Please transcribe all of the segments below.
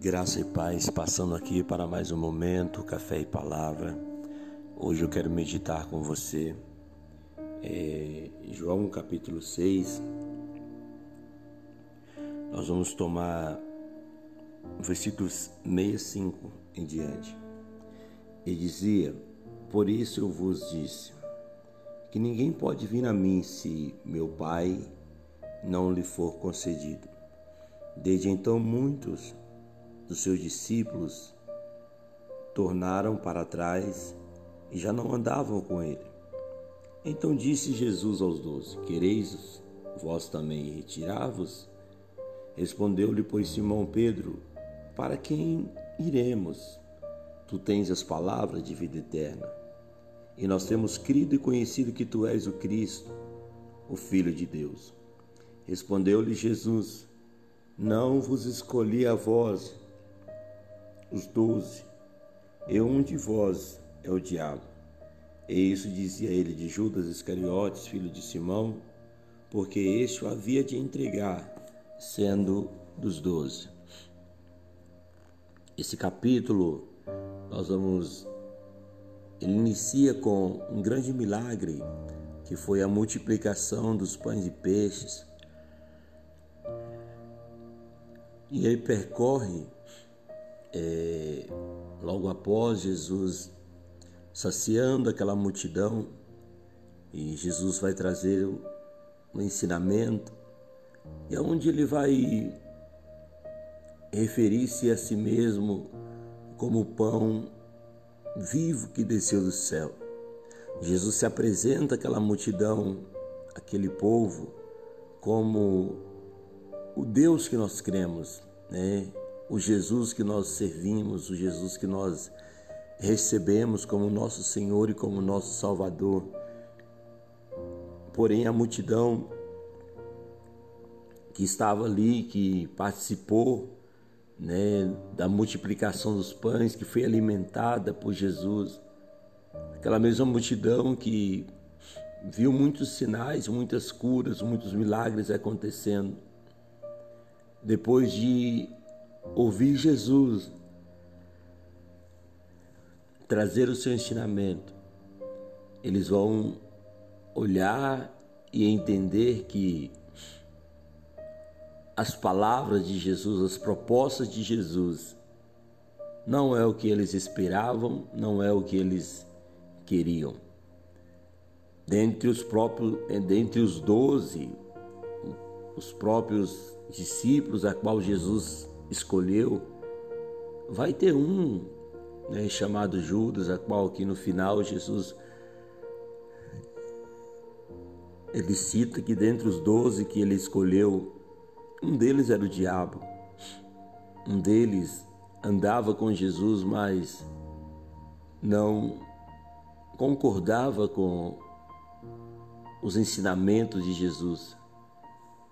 Graça e paz, passando aqui para mais um momento, café e palavra. Hoje eu quero meditar com você é, João capítulo 6. Nós vamos tomar versículos 65 em diante. E dizia: Por isso eu vos disse, que ninguém pode vir a mim se meu Pai não lhe for concedido. Desde então, muitos dos seus discípulos tornaram para trás e já não andavam com ele. Então disse Jesus aos doze: Quereis vós também retirar-vos? Respondeu-lhe, pois, Simão Pedro: Para quem iremos? Tu tens as palavras de vida eterna. E nós temos crido e conhecido que tu és o Cristo, o Filho de Deus. Respondeu-lhe Jesus: Não vos escolhi a vós, os doze, e um de vós é o diabo. E isso dizia ele de Judas Iscariotes, filho de Simão, porque este o havia de entregar, sendo dos doze. Esse capítulo nós vamos ele inicia com um grande milagre que foi a multiplicação dos pães e peixes. E ele percorre é, logo após Jesus saciando aquela multidão, e Jesus vai trazer um ensinamento, e aonde ele vai referir-se a si mesmo como o pão vivo que desceu do céu. Jesus se apresenta àquela multidão, aquele povo, como o Deus que nós cremos, né? O Jesus que nós servimos, o Jesus que nós recebemos como nosso Senhor e como nosso Salvador. Porém, a multidão que estava ali, que participou né, da multiplicação dos pães, que foi alimentada por Jesus, aquela mesma multidão que viu muitos sinais, muitas curas, muitos milagres acontecendo. Depois de ouvir Jesus trazer o seu ensinamento, eles vão olhar e entender que as palavras de Jesus, as propostas de Jesus, não é o que eles esperavam, não é o que eles queriam. Dentre os próprios, dentre os doze, os próprios discípulos a qual Jesus escolheu, vai ter um né, chamado Judas, a qual aqui no final Jesus ele cita que dentre os doze que ele escolheu, um deles era o diabo. Um deles andava com Jesus, mas não concordava com os ensinamentos de Jesus.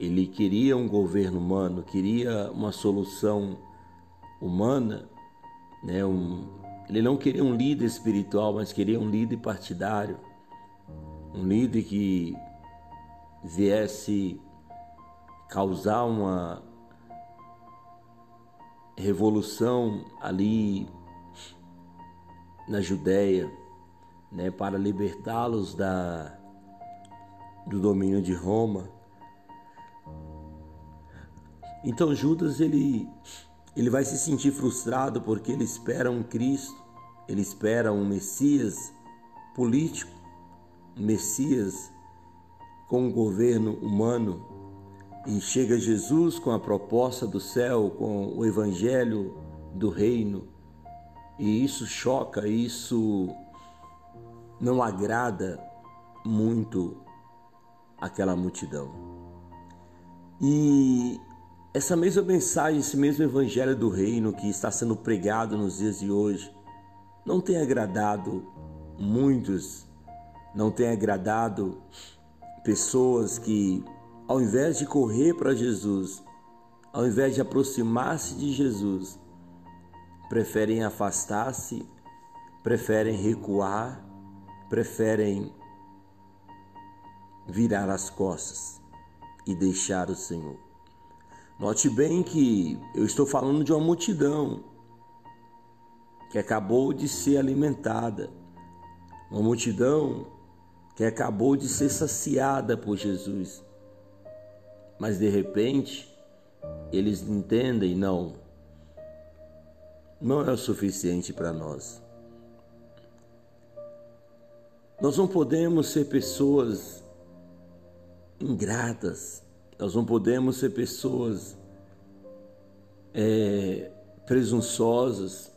Ele queria um governo humano, queria uma solução humana, né? Um, ele não queria um líder espiritual, mas queria um líder partidário, um líder que viesse causar uma revolução ali na Judéia, né, para libertá-los da do domínio de Roma. Então Judas ele ele vai se sentir frustrado porque ele espera um Cristo, ele espera um Messias político, um Messias com um governo humano. E chega Jesus com a proposta do céu, com o evangelho do reino. E isso choca, isso não agrada muito aquela multidão. E essa mesma mensagem, esse mesmo evangelho do reino que está sendo pregado nos dias de hoje, não tem agradado muitos, não tem agradado pessoas que, ao invés de correr para Jesus, ao invés de aproximar-se de Jesus, preferem afastar-se, preferem recuar, preferem virar as costas e deixar o Senhor. Note bem que eu estou falando de uma multidão que acabou de ser alimentada, uma multidão que acabou de ser saciada por Jesus. Mas de repente, eles entendem, não, não é o suficiente para nós. Nós não podemos ser pessoas ingratas, nós não podemos ser pessoas é, presunçosas,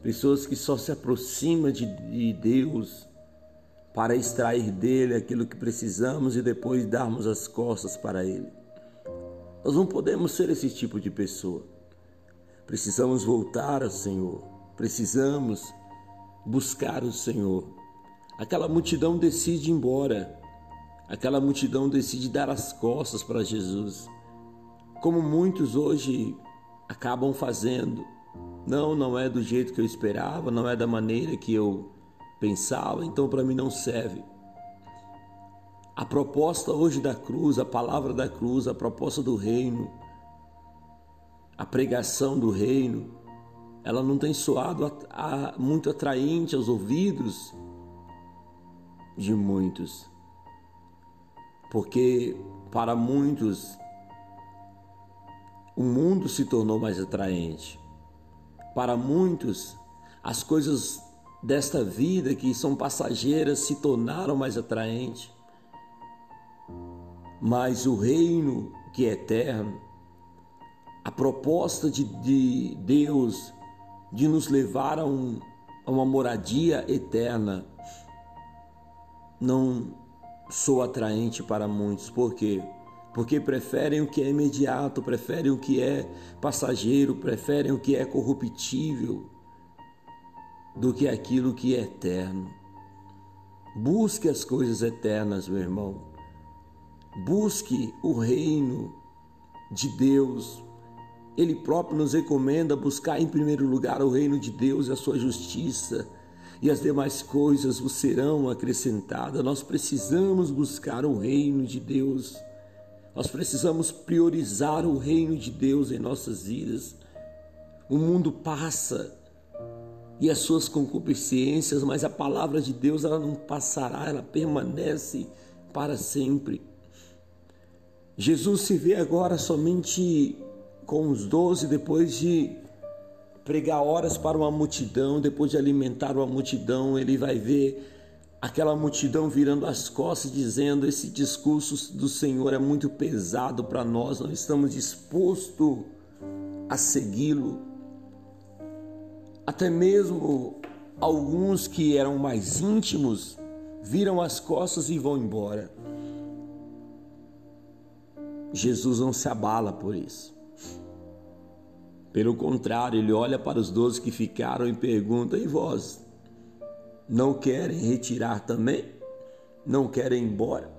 pessoas que só se aproximam de, de Deus para extrair dele aquilo que precisamos e depois darmos as costas para ele. Nós não podemos ser esse tipo de pessoa. Precisamos voltar ao Senhor, precisamos buscar o Senhor. Aquela multidão decide ir embora, aquela multidão decide dar as costas para Jesus, como muitos hoje acabam fazendo. Não, não é do jeito que eu esperava, não é da maneira que eu pensava, então para mim não serve. A proposta hoje da cruz, a palavra da cruz, a proposta do reino, a pregação do reino, ela não tem soado a, a, muito atraente aos ouvidos de muitos. Porque para muitos o mundo se tornou mais atraente. Para muitos, as coisas desta vida que são passageiras se tornaram mais atraentes. Mas o reino que é eterno, a proposta de, de Deus de nos levar a, um, a uma moradia eterna, não sou atraente para muitos. Por quê? Porque preferem o que é imediato, preferem o que é passageiro, preferem o que é corruptível do que aquilo que é eterno. Busque as coisas eternas, meu irmão. Busque o reino de Deus. Ele próprio nos recomenda buscar em primeiro lugar o reino de Deus e a sua justiça, e as demais coisas vos serão acrescentadas. Nós precisamos buscar o reino de Deus. Nós precisamos priorizar o reino de Deus em nossas vidas. O mundo passa, e as suas concupiscências, mas a palavra de Deus ela não passará, ela permanece para sempre. Jesus se vê agora somente com os doze, depois de pregar horas para uma multidão, depois de alimentar uma multidão, ele vai ver aquela multidão virando as costas, dizendo: Esse discurso do Senhor é muito pesado para nós, não estamos dispostos a segui-lo. Até mesmo alguns que eram mais íntimos viram as costas e vão embora. Jesus não se abala por isso. Pelo contrário, ele olha para os doze que ficaram e pergunta: E vós? Não querem retirar também? Não querem ir embora?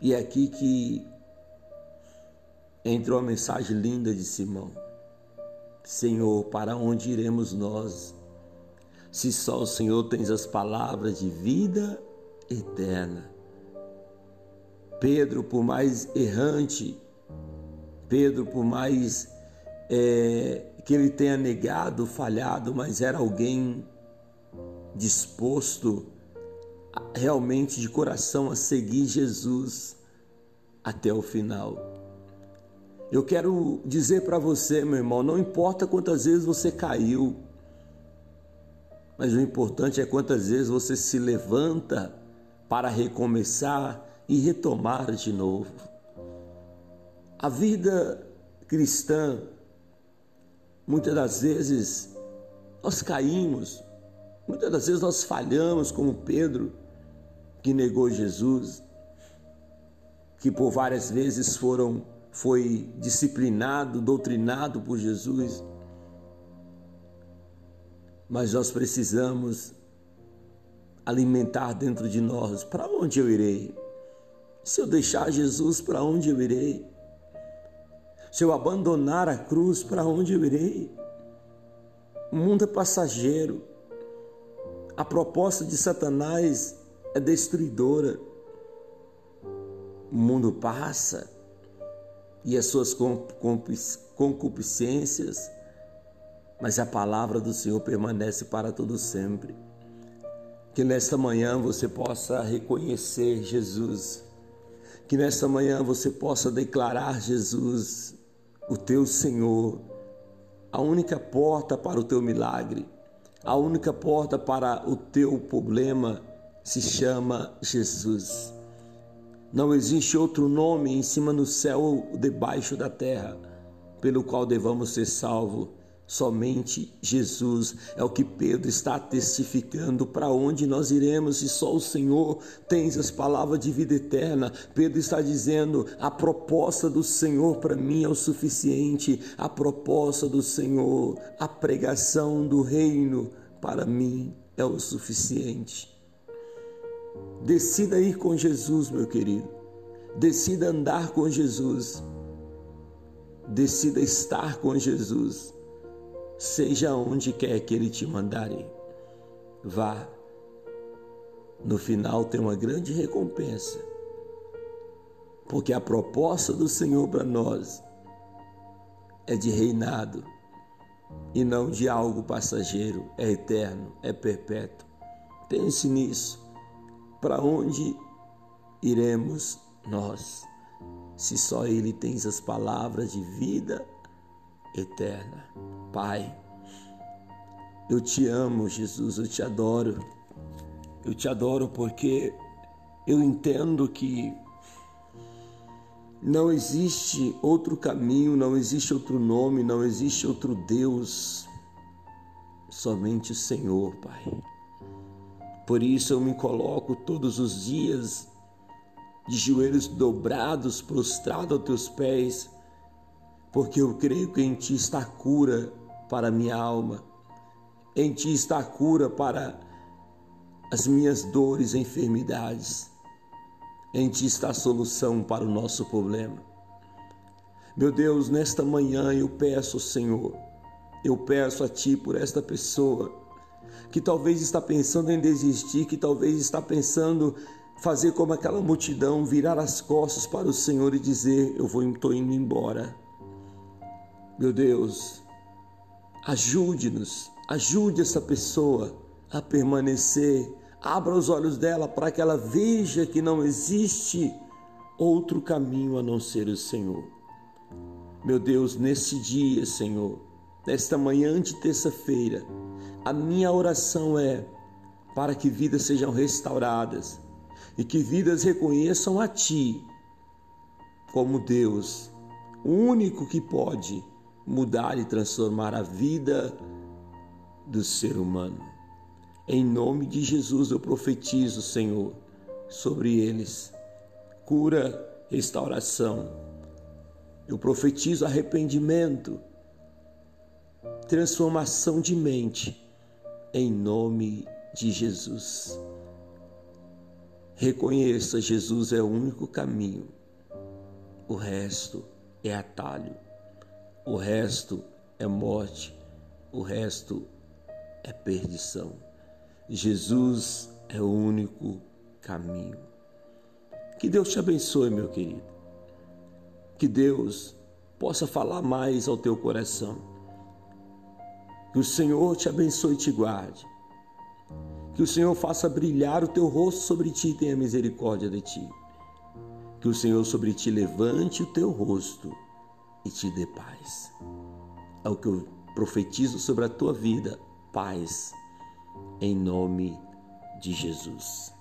E é aqui que entrou a mensagem linda de Simão. Senhor, para onde iremos nós? Se só o Senhor tens as palavras de vida eterna. Pedro, por mais errante, Pedro, por mais é, que ele tenha negado, falhado, mas era alguém disposto realmente de coração a seguir Jesus até o final. Eu quero dizer para você, meu irmão, não importa quantas vezes você caiu, mas o importante é quantas vezes você se levanta para recomeçar e retomar de novo. A vida cristã, muitas das vezes nós caímos, muitas das vezes nós falhamos, como Pedro, que negou Jesus, que por várias vezes foram foi disciplinado, doutrinado por Jesus. Mas nós precisamos alimentar dentro de nós: para onde eu irei? Se eu deixar Jesus, para onde eu irei? Se eu abandonar a cruz, para onde eu irei? O mundo é passageiro. A proposta de Satanás é destruidora. O mundo passa e as suas concupiscências, mas a palavra do Senhor permanece para todo sempre. Que nesta manhã você possa reconhecer Jesus, que nesta manhã você possa declarar Jesus, o teu Senhor, a única porta para o teu milagre, a única porta para o teu problema se chama Jesus. Não existe outro nome em cima no céu ou debaixo da terra pelo qual devamos ser salvos. Somente Jesus é o que Pedro está testificando para onde nós iremos e só o Senhor tem as palavras de vida eterna. Pedro está dizendo: a proposta do Senhor para mim é o suficiente, a proposta do Senhor, a pregação do reino para mim é o suficiente. Decida ir com Jesus, meu querido. Decida andar com Jesus. Decida estar com Jesus. Seja onde quer que Ele te mandar ir. Vá. No final tem uma grande recompensa. Porque a proposta do Senhor para nós é de reinado e não de algo passageiro, é eterno, é perpétuo. Pense nisso. Para onde iremos nós, se só Ele tem as palavras de vida eterna? Pai, eu te amo, Jesus, eu te adoro. Eu te adoro porque eu entendo que não existe outro caminho, não existe outro nome, não existe outro Deus, somente o Senhor, Pai. Por isso eu me coloco todos os dias de joelhos dobrados, prostrado aos teus pés, porque eu creio que em ti está a cura para a minha alma, em ti está a cura para as minhas dores e enfermidades, em ti está a solução para o nosso problema. Meu Deus, nesta manhã eu peço, Senhor, eu peço a Ti por esta pessoa que talvez está pensando em desistir, que talvez está pensando fazer como aquela multidão, virar as costas para o Senhor e dizer: Eu vou estou indo embora. Meu Deus, ajude-nos, ajude essa pessoa a permanecer. Abra os olhos dela para que ela veja que não existe outro caminho a não ser o Senhor. Meu Deus, nesse dia, Senhor, nesta manhã de terça-feira, a minha oração é para que vidas sejam restauradas e que vidas reconheçam a Ti como Deus, o único que pode mudar e transformar a vida do ser humano. Em nome de Jesus eu profetizo, Senhor, sobre eles cura, restauração. Eu profetizo arrependimento, transformação de mente em nome de Jesus. Reconheça, Jesus é o único caminho. O resto é atalho. O resto é morte. O resto é perdição. Jesus é o único caminho. Que Deus te abençoe, meu querido. Que Deus possa falar mais ao teu coração que o Senhor te abençoe e te guarde. Que o Senhor faça brilhar o teu rosto sobre ti e tenha misericórdia de ti. Que o Senhor sobre ti levante o teu rosto e te dê paz. É o que eu profetizo sobre a tua vida, paz, em nome de Jesus.